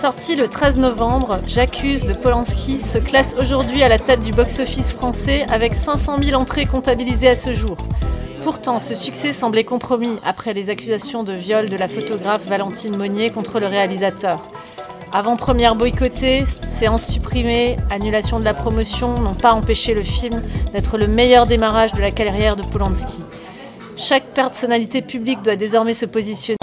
Sorti le 13 novembre, J'accuse de Polanski se classe aujourd'hui à la tête du box-office français avec 500 000 entrées comptabilisées à ce jour. Pourtant, ce succès semblait compromis après les accusations de viol de la photographe Valentine Monnier contre le réalisateur. Avant-première boycottée, séance supprimée, annulation de la promotion n'ont pas empêché le film d'être le meilleur démarrage de la carrière de Polanski. Chaque personnalité publique doit désormais se positionner